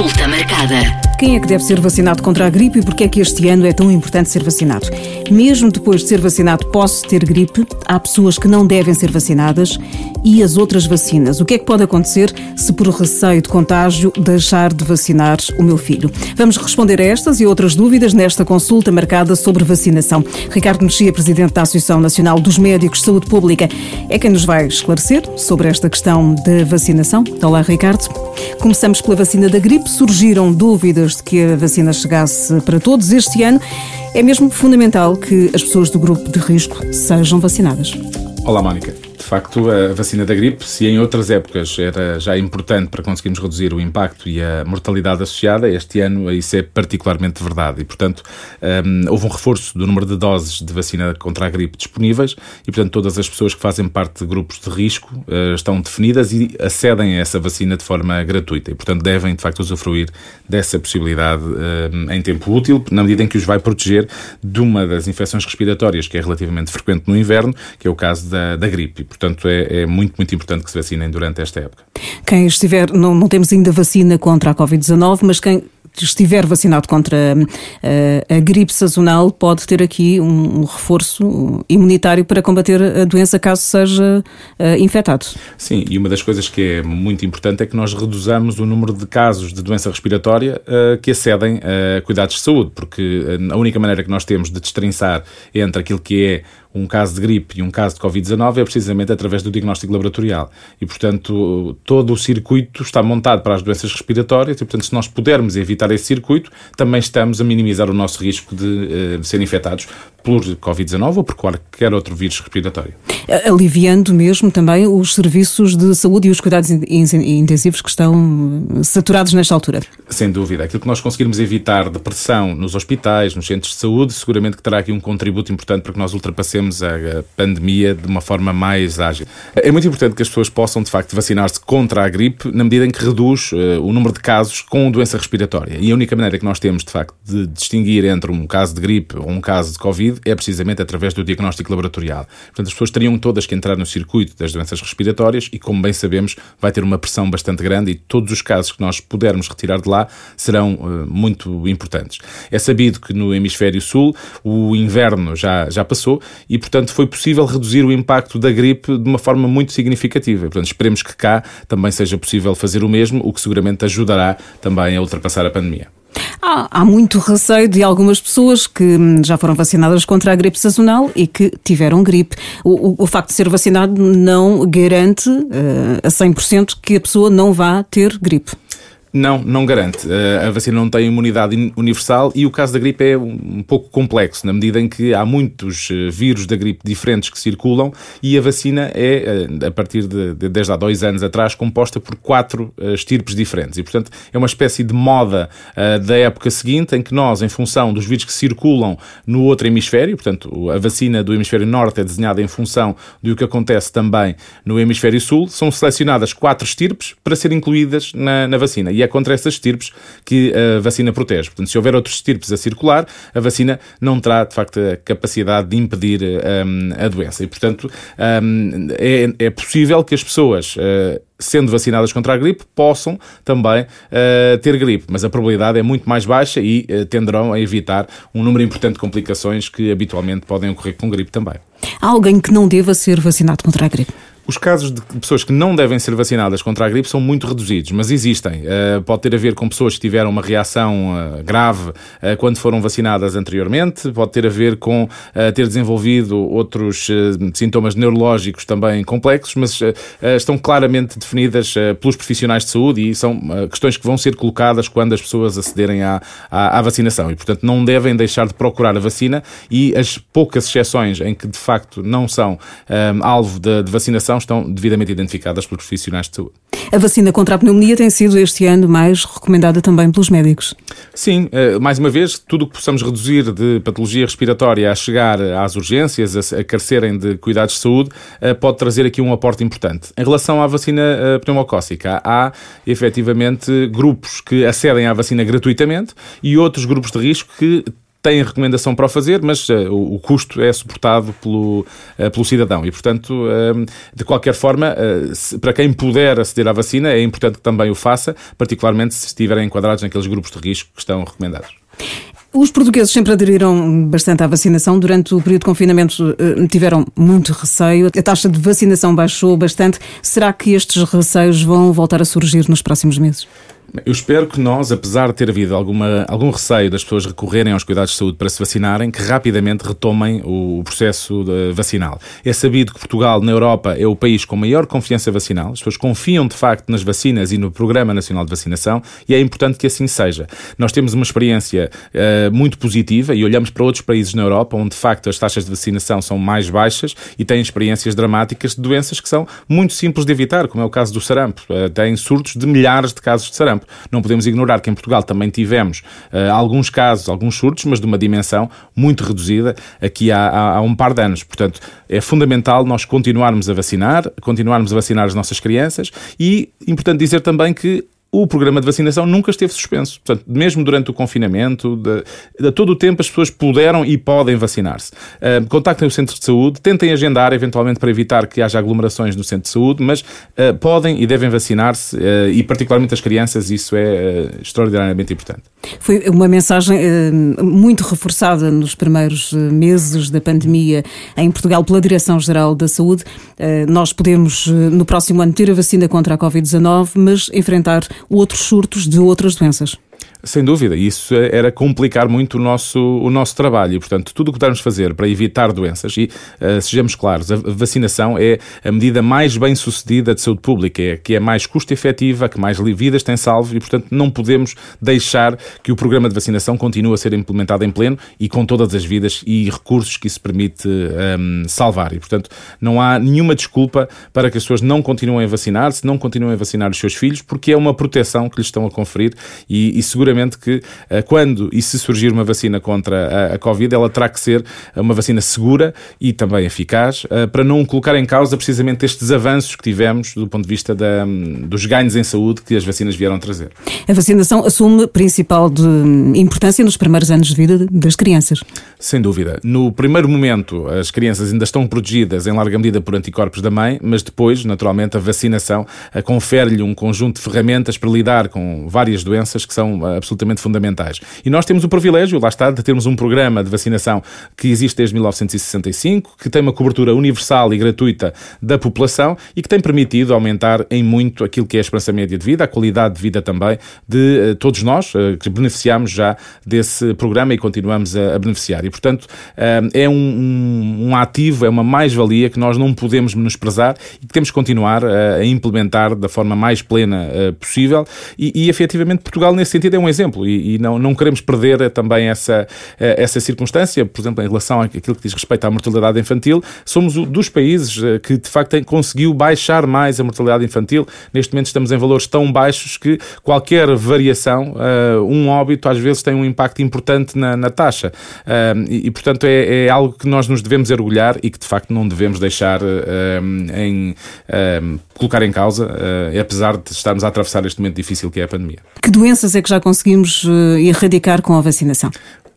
Consulta marcada. Quem é que deve ser vacinado contra a gripe e porquê é que este ano é tão importante ser vacinado? Mesmo depois de ser vacinado, posso ter gripe? Há pessoas que não devem ser vacinadas? E as outras vacinas? O que é que pode acontecer se, por receio de contágio, deixar de vacinar o meu filho? Vamos responder a estas e outras dúvidas nesta consulta marcada sobre vacinação. Ricardo Mexia, presidente da Associação Nacional dos Médicos de Saúde Pública, é quem nos vai esclarecer sobre esta questão da vacinação. Olá, Ricardo. Começamos pela vacina da gripe. Surgiram dúvidas de que a vacina chegasse para todos este ano. É mesmo fundamental que as pessoas do grupo de risco sejam vacinadas. Olá, Mónica facto, a vacina da gripe, se em outras épocas era já importante para conseguirmos reduzir o impacto e a mortalidade associada, este ano isso é particularmente verdade. E, portanto, um, houve um reforço do número de doses de vacina contra a gripe disponíveis e, portanto, todas as pessoas que fazem parte de grupos de risco uh, estão definidas e acedem a essa vacina de forma gratuita. E, portanto, devem, de facto, usufruir dessa possibilidade um, em tempo útil, na medida em que os vai proteger de uma das infecções respiratórias que é relativamente frequente no inverno, que é o caso da, da gripe portanto é, é, muito, muito importante que se vacinem durante esta época. Quem estiver, não, não temos ainda vacina contra a Covid-19, mas quem estiver vacinado contra uh, a gripe sazonal, pode ter aqui um, um, reforço imunitário para combater a doença caso seja uh, infectado. Sim, e uma das coisas que é muito importante é que nós reduzamos o número de casos de doença respiratória uh, que acedem a cuidados de saúde, porque a única maneira que nós temos de destrinçar entre aquilo que é um caso de gripe e um caso de Covid-19 é precisamente através do diagnóstico laboratorial. E, portanto, todo o circuito está montado para as doenças respiratórias e, portanto, se nós pudermos evitar esse circuito, também estamos a minimizar o nosso risco de, uh, de ser infectados por Covid-19 ou por qualquer outro vírus respiratório. Aliviando mesmo também os serviços de saúde e os cuidados intensivos que estão saturados nesta altura. Sem dúvida. Aquilo que nós conseguirmos evitar de pressão nos hospitais, nos centros de saúde, seguramente que terá aqui um contributo importante para que nós ultrapassemos a pandemia de uma forma mais ágil. É muito importante que as pessoas possam, de facto, vacinar-se contra a gripe na medida em que reduz uh, o número de casos com doença respiratória. E a única maneira que nós temos, de facto, de distinguir entre um caso de gripe ou um caso de Covid Covid é precisamente através do diagnóstico laboratorial. Portanto, as pessoas teriam todas que entrar no circuito das doenças respiratórias e, como bem sabemos, vai ter uma pressão bastante grande e todos os casos que nós pudermos retirar de lá serão uh, muito importantes. É sabido que no hemisfério sul o inverno já, já passou e, portanto, foi possível reduzir o impacto da gripe de uma forma muito significativa. Portanto, esperemos que cá também seja possível fazer o mesmo, o que seguramente ajudará também a ultrapassar a pandemia. Há, há, muito receio de algumas pessoas que hum, já foram vacinadas contra a gripe sazonal e que tiveram gripe. O, o, o facto de ser vacinado não garante uh, a 100% que a pessoa não vá ter gripe. Não, não garante. Eh, a vacina não tem imunidade universal e o caso da gripe é um pouco complexo, na medida em que há muitos eh, vírus da gripe diferentes que circulam e a vacina é, eh, a partir de, desde há dois anos atrás, composta por quatro estirpes diferentes. E, portanto, é uma espécie de moda da época seguinte em que nós, em função dos vírus que circulam no outro hemisfério, portanto, a vacina do hemisfério norte é desenhada em função do que acontece também no hemisfério sul, são selecionadas quatro estirpes para serem incluídas na, na vacina e é contra essas estirpes que a vacina protege. Portanto, se houver outros estirpes a circular, a vacina não terá, de facto, a capacidade de impedir um, a doença. E, portanto, um, é, é, possível que as pessoas. Uh, sendo vacinadas contra a gripe, possam também uh, ter gripe, mas a probabilidade é muito mais baixa e uh, tenderão a evitar um número importante de complicações que habitualmente podem ocorrer com gripe também. Alguém que não deva ser vacinado contra a gripe? Os casos de pessoas que não devem ser vacinadas contra a gripe são muito reduzidos, mas existem. Uh, pode ter a ver com pessoas que tiveram uma reação uh, grave uh, quando foram vacinadas anteriormente, pode ter a ver com ter desenvolvido outros sintomas neurológicos também complexos, mas estão claramente definidas pelos profissionais de saúde e são questões que vão ser colocadas quando as pessoas acederem à, à, à, vacinação. E, portanto, não devem deixar de procurar a vacina e as poucas exceções em que, de facto, não são alvo de, de vacinação estão devidamente identificadas pelos profissionais de saúde. A vacina contra a pneumonia tem sido este ano mais recomendada também pelos médicos. Sim, eh, mais uma vez, tudo o que possamos reduzir de patologia respiratória a chegar às urgências, a carecerem de cuidados de saúde, eh, pode trazer aqui um aporte importante. Em relação à vacina eh, pneumocócica, há efetivamente grupos que acedem à vacina gratuitamente e outros grupos de risco que têm recomendação para o fazer, mas uh, o, custo é suportado pelo, uh, pelo cidadão. E, portanto, uh, de qualquer forma, se, para quem puder aceder à vacina, é importante que também o faça, particularmente se estiverem enquadrados naqueles grupos de risco que estão recomendados. Os portugueses sempre aderiram bastante à vacinação. Durante o período de confinamento tiveram muito receio. A taxa de vacinação baixou bastante. Será que estes receios vão voltar a surgir nos próximos meses? Eu espero que nós, apesar de ter havido alguma, algum receio das pessoas recorrerem aos cuidados de saúde para se vacinarem, que rapidamente retomem o processo vacinal. É sabido que Portugal, na Europa, é o país com maior confiança vacinal. As pessoas confiam de facto nas vacinas e no Programa Nacional de Vacinação e é importante que assim seja. Nós temos uma experiência uh, muito positiva e olhamos para outros países na Europa onde de facto as taxas de vacinação são mais baixas e têm experiências dramáticas de doenças que são muito simples de evitar, como é o caso do sarampo. Uh, têm surtos de milhares de casos de sarampo. Não podemos ignorar que em Portugal também tivemos uh, alguns casos, alguns surtos, mas de uma dimensão muito reduzida aqui há, há, há um par de anos. Portanto, é fundamental nós continuarmos a vacinar, continuarmos a vacinar as nossas crianças e importante dizer também que o programa de vacinação nunca esteve suspenso. Portanto, mesmo durante o confinamento, de, de todo o tempo as pessoas puderam e podem vacinar-se. Uh, contactem o centro de saúde, tentem agendar eventualmente para evitar que haja aglomerações no centro de saúde, mas uh, podem e devem vacinar-se uh, e particularmente as crianças, isso é extraordinariamente importante. Foi uma mensagem muito reforçada nos primeiros meses da pandemia em Portugal pela Direção-Geral da Saúde. nós podemos no próximo ano ter a vacina contra a Covid-19, mas enfrentar outros surtos de outras doenças. Sem dúvida, isso era complicar muito o nosso, o nosso trabalho e, portanto, tudo o que pudermos fazer para evitar doenças e, uh, sejamos claros, a vacinação é a medida mais bem sucedida de saúde pública, é que é mais custo-efetiva, que mais vidas tem salvo e, portanto, não podemos deixar que o programa de vacinação continue a ser implementado em pleno e com todas as vidas e recursos que isso permite um, salvar. E, portanto, não há nenhuma desculpa para que as pessoas não continuem a vacinar-se, não continuem a vacinar os seus filhos, porque é uma proteção que lhes estão a conferir e, e seguramente seguramente que eh, quando e se surgir uma vacina contra a, a Covid, ela terá que ser uma vacina segura e também eficaz eh, para não colocar em causa precisamente estes avanços que tivemos do ponto de vista da, dos ganhos em saúde que as vacinas vieram trazer. A vacinação assume principal de importância nos primeiros anos de vida das crianças. Sem dúvida. No primeiro momento, as crianças ainda estão protegidas em larga medida por anticorpos da mãe, mas depois, naturalmente, a vacinação eh, confere-lhe um conjunto de ferramentas para lidar com várias doenças que são absolutamente fundamentais. E nós temos o privilégio, lá está, de termos um programa de vacinação que existe desde 1965, que tem uma cobertura universal e gratuita da população e que tem permitido aumentar em muito aquilo que é a esperança média de vida, a qualidade de vida também de uh, todos nós, uh, que beneficiamos já desse programa e continuamos a, beneficiar. E, portanto, uh, é um, um, um, ativo, é uma mais-valia que nós não podemos menosprezar e que temos que continuar a implementar da forma mais plena possível. E, e, efetivamente, Portugal, nesse sentido, é um exemplo e, e não, não queremos perder também essa, eh, essa circunstância, por exemplo, em relação àquilo que diz respeito à mortalidade infantil, somos dos países eh, que de facto conseguiu baixar mais a mortalidade infantil. Neste momento estamos em valores tão baixos que qualquer variação, eh, um óbito às vezes tem um impacto importante na, na taxa. E, e, portanto é, é, algo que nós nos devemos orgulhar e que de facto não devemos deixar em colocar em causa, apesar de estarmos a atravessar este momento difícil que é a pandemia. Que doenças é que já conseguimos eh, erradicar com a vacinação?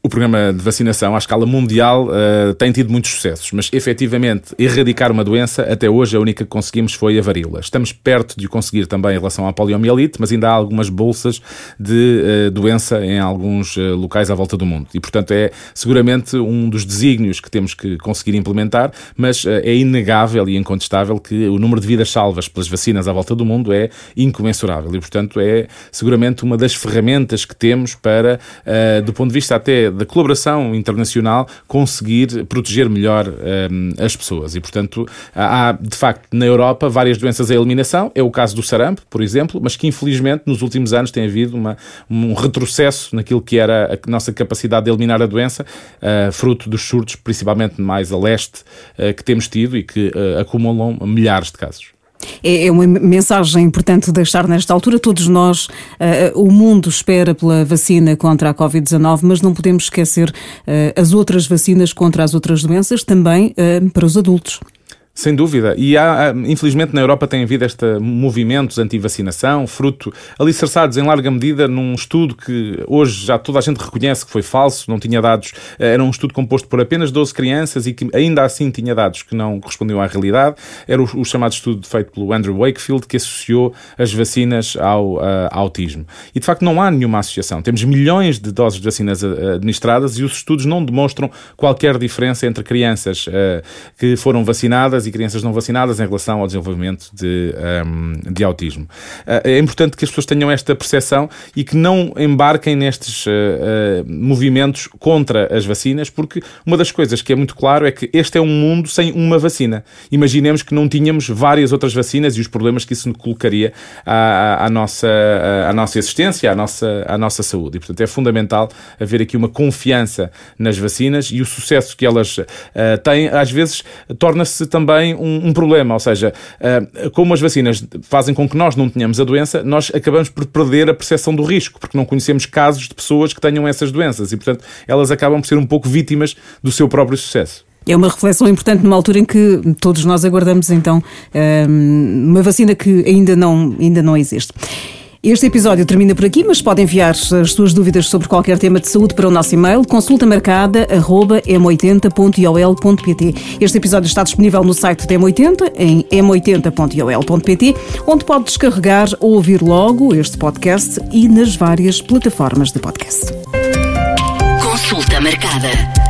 O programa de vacinação à escala mundial uh, tem tido muitos sucessos, mas efetivamente erradicar uma doença, até hoje a única que conseguimos foi a varíola. Estamos perto de o conseguir também em relação à poliomielite, mas ainda há algumas bolsas de uh, doença em alguns uh, locais à volta do mundo. E, portanto, é seguramente um dos desígnios que temos que conseguir implementar, mas é inegável e incontestável que o número de vidas salvas pelas vacinas à volta do mundo é incomensurável. E, portanto, é seguramente uma das ferramentas que temos para, do ponto de vista até da colaboração internacional conseguir proteger melhor um, as pessoas. E, portanto, há, de facto, na Europa, várias doenças à eliminação. É o caso do sarampo, por exemplo, mas que, infelizmente, nos últimos anos tem havido uma, um retrocesso naquilo que era a nossa capacidade de eliminar a doença, uh, fruto dos surtos, principalmente mais a leste, uh, que temos tido e que uh, acumulam milhares de casos. É, é uma mensagem importante deixar nesta altura. Todos nós, uh, o mundo espera pela vacina contra a Covid-19, mas não podemos esquecer uh, as outras vacinas contra as outras doenças, também uh, para os adultos. Sem dúvida. E há, infelizmente, na Europa tem havido este movimentos anti-vacinação, fruto alicerçados em larga medida num estudo que hoje já toda a gente reconhece que foi falso, não tinha dados, eh, era um estudo composto por apenas 12 crianças e que ainda assim tinha dados que não correspondiam à realidade. Era o, o chamado estudo feito pelo Andrew Wakefield que associou as vacinas ao uh, autismo. E de facto não há nenhuma associação. Temos milhões de doses de vacinas eh, administradas e os estudos não demonstram qualquer diferença entre crianças que foram vacinadas e crianças não vacinadas em relação ao desenvolvimento de, um, de autismo. Uh, é importante que as pessoas tenham esta percepção e que não embarquem nestes uh, movimentos contra as vacinas, porque uma das coisas que é muito claro é que este é um mundo sem uma vacina. Imaginemos que não tínhamos várias outras vacinas e os problemas que isso colocaria à, à nossa, à nossa existência, à nossa, à nossa saúde. E, portanto, é fundamental haver aqui uma confiança nas vacinas e o sucesso que elas uh, têm, às vezes, torna-se também também um, um problema, ou seja, uh, como as vacinas fazem com que nós não tenhamos a doença, nós acabamos por perder a percepção do risco, porque não conhecemos casos de pessoas que tenham essas doenças e, portanto, elas acabam por ser um pouco vítimas do seu próprio sucesso. É uma reflexão importante numa altura em que todos nós aguardamos então ah, uma vacina que ainda não, ainda não existe. Este episódio termina por aqui, mas pode enviar as suas dúvidas sobre qualquer tema de saúde para o nosso e-mail consultamarcada.m80.ol.pt. Este episódio está disponível no site da M80 em m80.ol.pt, onde pode descarregar ou ouvir logo este podcast e nas várias plataformas de podcast. Consulta marcada.